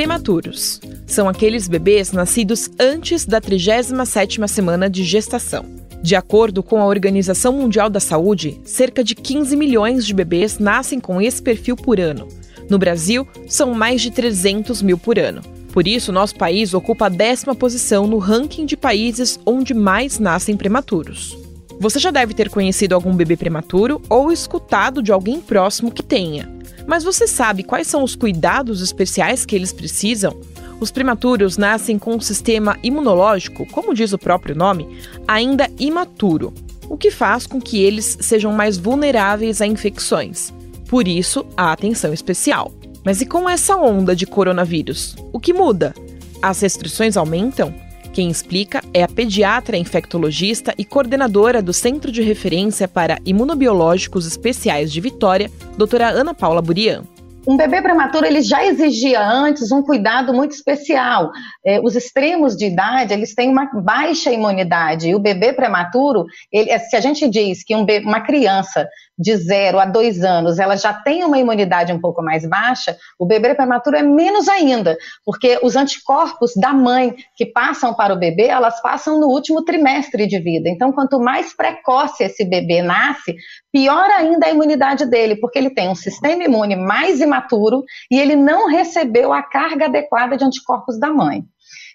prematuros. São aqueles bebês nascidos antes da 37ª semana de gestação. De acordo com a Organização Mundial da Saúde, cerca de 15 milhões de bebês nascem com esse perfil por ano. No Brasil, são mais de 300 mil por ano. Por isso, nosso país ocupa a décima posição no ranking de países onde mais nascem prematuros. Você já deve ter conhecido algum bebê prematuro ou escutado de alguém próximo que tenha. Mas você sabe quais são os cuidados especiais que eles precisam? Os prematuros nascem com um sistema imunológico, como diz o próprio nome, ainda imaturo, o que faz com que eles sejam mais vulneráveis a infecções. Por isso, a atenção especial. Mas e com essa onda de coronavírus? O que muda? As restrições aumentam? Quem explica é a pediatra infectologista e coordenadora do Centro de Referência para Imunobiológicos Especiais de Vitória, doutora Ana Paula Burian um bebê prematuro ele já exigia antes um cuidado muito especial. É, os extremos de idade eles têm uma baixa imunidade. E o bebê prematuro, ele, se a gente diz que um uma criança de 0 a 2 anos ela já tem uma imunidade um pouco mais baixa, o bebê prematuro é menos ainda, porque os anticorpos da mãe que passam para o bebê, elas passam no último trimestre de vida. Então, quanto mais precoce esse bebê nasce, pior ainda a imunidade dele, porque ele tem um sistema imune mais imaturo e ele não recebeu a carga adequada de anticorpos da mãe.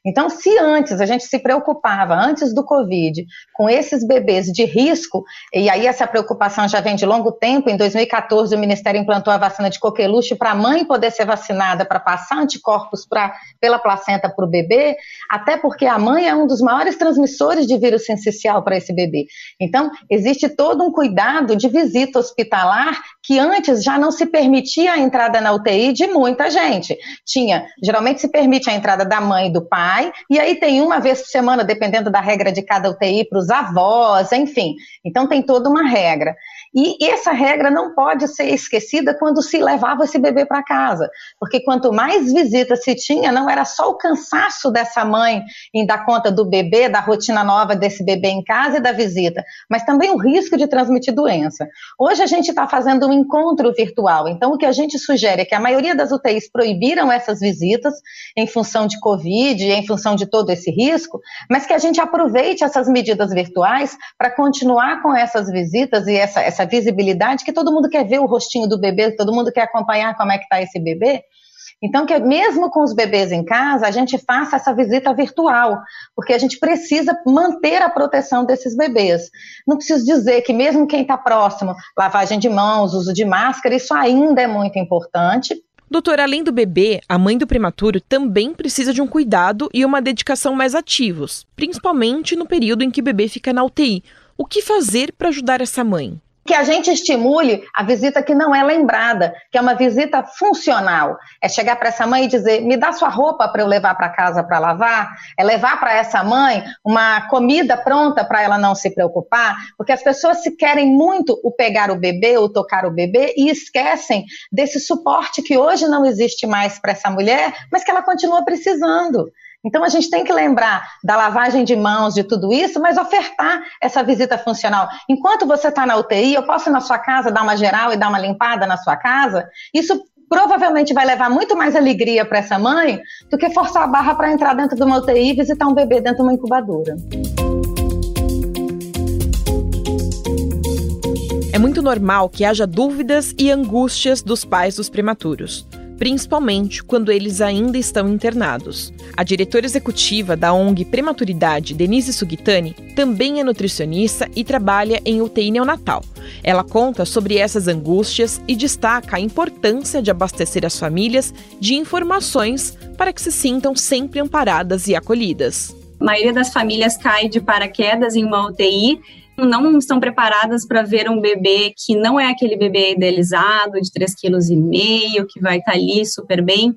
Então, se antes a gente se preocupava, antes do Covid, com esses bebês de risco, e aí essa preocupação já vem de longo tempo, em 2014 o Ministério implantou a vacina de coqueluche para a mãe poder ser vacinada, para passar anticorpos pra, pela placenta para o bebê, até porque a mãe é um dos maiores transmissores de vírus sensicial para esse bebê. Então, existe todo um cuidado de visita hospitalar que antes já não se permitia a entrada na UTI de muita gente. Tinha, geralmente se permite a entrada da mãe e do pai, e aí tem uma vez por semana, dependendo da regra de cada UTI, para os avós, enfim. Então tem toda uma regra. E essa regra não pode ser esquecida quando se levava esse bebê para casa, porque quanto mais visitas se tinha, não era só o cansaço dessa mãe em dar conta do bebê, da rotina nova desse bebê em casa e da visita, mas também o risco de transmitir doença. Hoje a gente está fazendo um encontro virtual, então o que a gente sugere é que a maioria das UTIs proibiram essas visitas em função de Covid, em função de todo esse risco, mas que a gente aproveite essas medidas virtuais para continuar com essas visitas e essa, essa visibilidade, que todo mundo quer ver o rostinho do bebê, todo mundo quer acompanhar como é que está esse bebê. Então, que mesmo com os bebês em casa, a gente faça essa visita virtual, porque a gente precisa manter a proteção desses bebês. Não preciso dizer que mesmo quem está próximo, lavagem de mãos, uso de máscara, isso ainda é muito importante. Doutor, além do bebê, a mãe do prematuro também precisa de um cuidado e uma dedicação mais ativos, principalmente no período em que o bebê fica na UTI. O que fazer para ajudar essa mãe? Que a gente estimule a visita que não é lembrada, que é uma visita funcional. É chegar para essa mãe e dizer: me dá sua roupa para eu levar para casa para lavar. É levar para essa mãe uma comida pronta para ela não se preocupar, porque as pessoas se querem muito o pegar o bebê, o tocar o bebê e esquecem desse suporte que hoje não existe mais para essa mulher, mas que ela continua precisando. Então a gente tem que lembrar da lavagem de mãos, de tudo isso, mas ofertar essa visita funcional. Enquanto você está na UTI, eu posso ir na sua casa dar uma geral e dar uma limpada na sua casa. Isso provavelmente vai levar muito mais alegria para essa mãe do que forçar a barra para entrar dentro de uma UTI e visitar um bebê dentro de uma incubadora. É muito normal que haja dúvidas e angústias dos pais dos prematuros principalmente quando eles ainda estão internados. A diretora executiva da ONG Prematuridade, Denise Sugitani, também é nutricionista e trabalha em UTI neonatal. Ela conta sobre essas angústias e destaca a importância de abastecer as famílias de informações para que se sintam sempre amparadas e acolhidas. A maioria das famílias cai de paraquedas em uma UTI não estão preparadas para ver um bebê que não é aquele bebê idealizado de 3,5 kg, que vai estar tá ali super bem.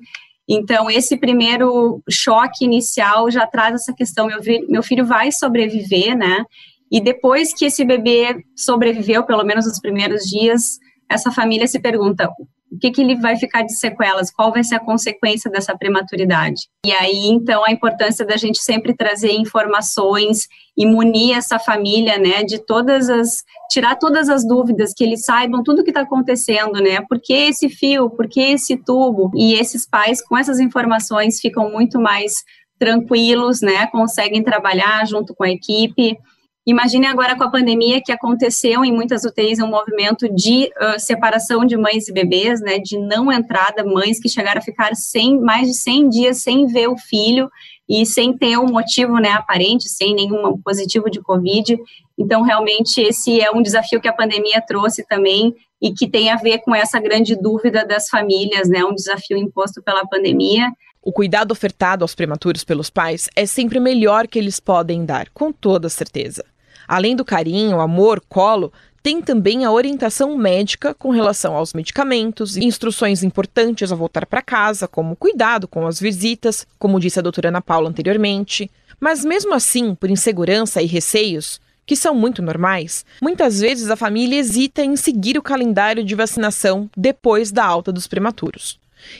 Então, esse primeiro choque inicial já traz essa questão: meu, meu filho vai sobreviver, né? E depois que esse bebê sobreviveu, pelo menos nos primeiros dias, essa família se pergunta: o que, que ele vai ficar de sequelas, qual vai ser a consequência dessa prematuridade. E aí, então, a importância da gente sempre trazer informações e munir essa família, né, de todas as, tirar todas as dúvidas, que eles saibam tudo o que está acontecendo, né, por que esse fio, por que esse tubo, e esses pais, com essas informações, ficam muito mais tranquilos, né, conseguem trabalhar junto com a equipe, Imagine agora com a pandemia que aconteceu em muitas UTIs um movimento de uh, separação de mães e bebês, né, de não entrada, mães que chegaram a ficar sem, mais de 100 dias sem ver o filho e sem ter um motivo né, aparente, sem nenhum positivo de Covid. Então, realmente, esse é um desafio que a pandemia trouxe também e que tem a ver com essa grande dúvida das famílias, né, um desafio imposto pela pandemia. O cuidado ofertado aos prematuros pelos pais é sempre o melhor que eles podem dar, com toda certeza. Além do carinho, amor, colo, tem também a orientação médica com relação aos medicamentos, instruções importantes ao voltar para casa, como cuidado com as visitas, como disse a doutora Ana Paula anteriormente. Mas mesmo assim, por insegurança e receios, que são muito normais, muitas vezes a família hesita em seguir o calendário de vacinação depois da alta dos prematuros.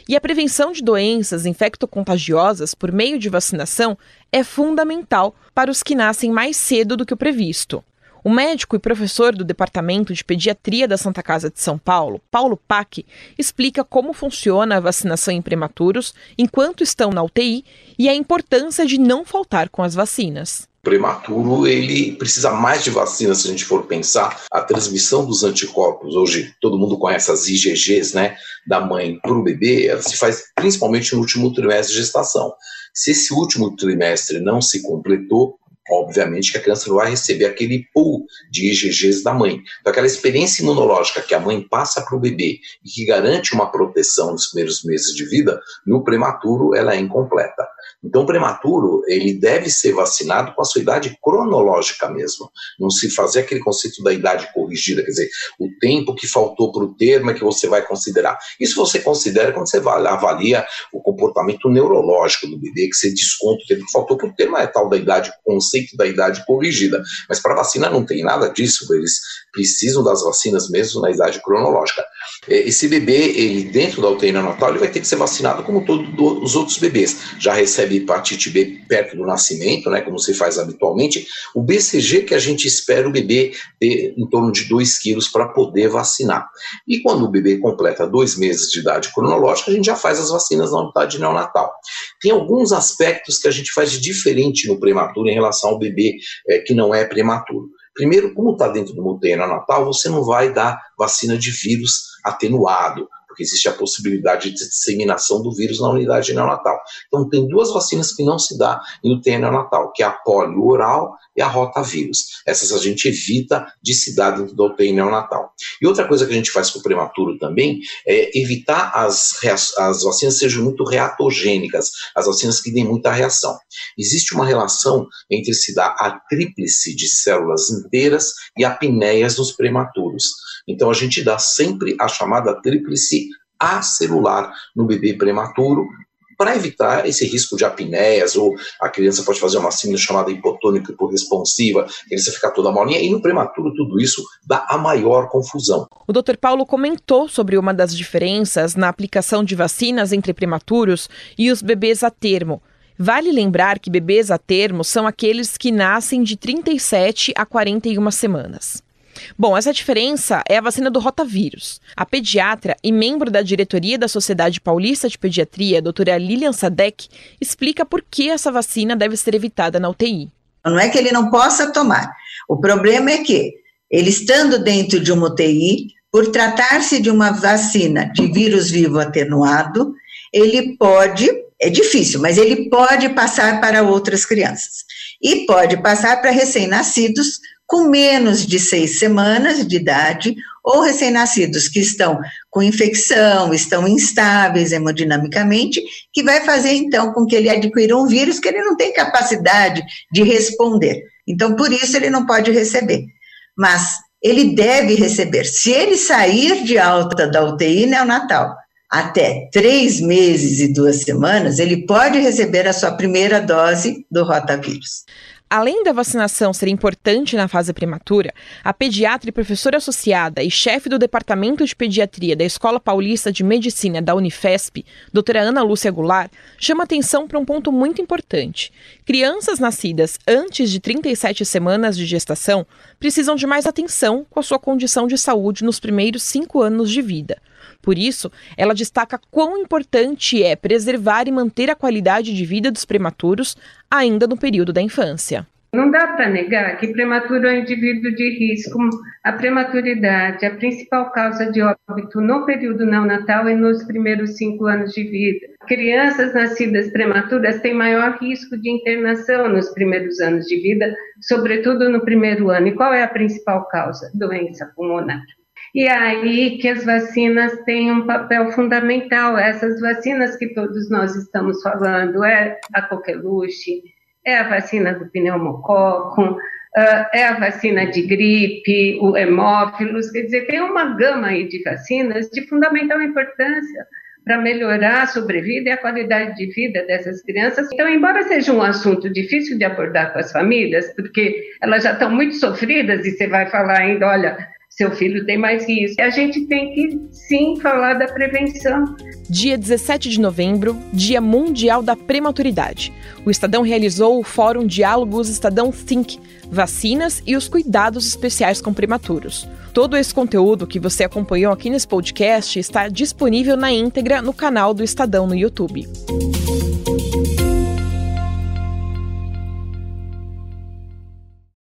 E a prevenção de doenças infectocontagiosas por meio de vacinação é fundamental para os que nascem mais cedo do que o previsto. O médico e professor do Departamento de Pediatria da Santa Casa de São Paulo, Paulo Pac, explica como funciona a vacinação em prematuros enquanto estão na UTI e a importância de não faltar com as vacinas prematuro, ele precisa mais de vacina se a gente for pensar a transmissão dos anticorpos. Hoje todo mundo conhece as IgGs, né, da mãe para o bebê, ela se faz principalmente no último trimestre de gestação. Se esse último trimestre não se completou, obviamente que a criança não vai receber aquele pool de IgGs da mãe. Então, aquela experiência imunológica que a mãe passa para o bebê e que garante uma proteção nos primeiros meses de vida, no prematuro ela é incompleta. Então, o prematuro, ele deve ser vacinado com a sua idade cronológica mesmo. Não se fazer aquele conceito da idade corrigida, quer dizer, o tempo que faltou para o termo é que você vai considerar. Isso você considera quando você avalia o comportamento neurológico do bebê, que você desconta o tempo que faltou para o termo, é tal da idade, conceito da idade corrigida. Mas para vacina não tem nada disso, eles precisam das vacinas mesmo na idade cronológica. É, esse bebê, ele dentro da UTI neonatal, ele vai ter que ser vacinado como todos os outros bebês. Já recebe hepatite B perto do nascimento, né, como se faz habitualmente. O BCG que a gente espera o bebê ter em torno de 2 quilos para poder vacinar. E quando o bebê completa dois meses de idade cronológica, a gente já faz as vacinas na unidade neonatal. Tem alguns aspectos que a gente faz de diferente no prematuro em relação ao bebê é, que não é prematuro. Primeiro, como está dentro do UTI neonatal, você não vai dar vacina de vírus atenuado, porque existe a possibilidade de disseminação do vírus na unidade neonatal. Então, tem duas vacinas que não se dá em UTI neonatal, que é a polio oral e a rotavírus. Essas a gente evita de se dar dentro da UTI neonatal. E outra coisa que a gente faz com o prematuro também é evitar as, as vacinas sejam muito reatogênicas, as vacinas que deem muita reação. Existe uma relação entre se dar a tríplice de células inteiras e apneias nos prematuros. Então a gente dá sempre a chamada tríplice acelular no bebê prematuro, para evitar esse risco de apneias, ou a criança pode fazer uma síndrome chamada hipotônica hiporresponsiva, a criança fica toda molinha, e no prematuro tudo isso dá a maior confusão. O Dr. Paulo comentou sobre uma das diferenças na aplicação de vacinas entre prematuros e os bebês a termo. Vale lembrar que bebês a termo são aqueles que nascem de 37 a 41 semanas. Bom, essa diferença é a vacina do rotavírus. A pediatra e membro da diretoria da Sociedade Paulista de Pediatria, doutora Lilian Sadek, explica por que essa vacina deve ser evitada na UTI. Não é que ele não possa tomar. O problema é que, ele estando dentro de uma UTI, por tratar-se de uma vacina de vírus vivo atenuado, ele pode, é difícil, mas ele pode passar para outras crianças. E pode passar para recém-nascidos com menos de seis semanas de idade ou recém-nascidos que estão com infecção, estão instáveis hemodinamicamente, que vai fazer então com que ele adquira um vírus que ele não tem capacidade de responder. Então, por isso, ele não pode receber. Mas ele deve receber. Se ele sair de alta da UTI neonatal até três meses e duas semanas, ele pode receber a sua primeira dose do rotavírus. Além da vacinação ser importante na fase prematura, a pediatra e professora associada e chefe do Departamento de Pediatria da Escola Paulista de Medicina da Unifesp, doutora Ana Lúcia Goulart, chama atenção para um ponto muito importante. Crianças nascidas antes de 37 semanas de gestação precisam de mais atenção com a sua condição de saúde nos primeiros cinco anos de vida. Por isso, ela destaca quão importante é preservar e manter a qualidade de vida dos prematuros ainda no período da infância. Não dá para negar que prematuro é um indivíduo de risco. A prematuridade, a principal causa de óbito no período neonatal e nos primeiros cinco anos de vida. Crianças nascidas prematuras têm maior risco de internação nos primeiros anos de vida, sobretudo no primeiro ano. E qual é a principal causa? Doença pulmonar. E aí que as vacinas têm um papel fundamental. Essas vacinas que todos nós estamos falando, é a coqueluche, é a vacina do pneumococo, é a vacina de gripe, o hemófilos, quer dizer, tem uma gama aí de vacinas de fundamental importância para melhorar a sobrevida e a qualidade de vida dessas crianças. Então, embora seja um assunto difícil de abordar com as famílias, porque elas já estão muito sofridas e você vai falar ainda, olha, seu filho tem mais risco. A gente tem que sim falar da prevenção. Dia 17 de novembro, Dia Mundial da Prematuridade. O Estadão realizou o Fórum Diálogos Estadão Think, vacinas e os cuidados especiais com prematuros. Todo esse conteúdo que você acompanhou aqui nesse podcast está disponível na íntegra no canal do Estadão no YouTube.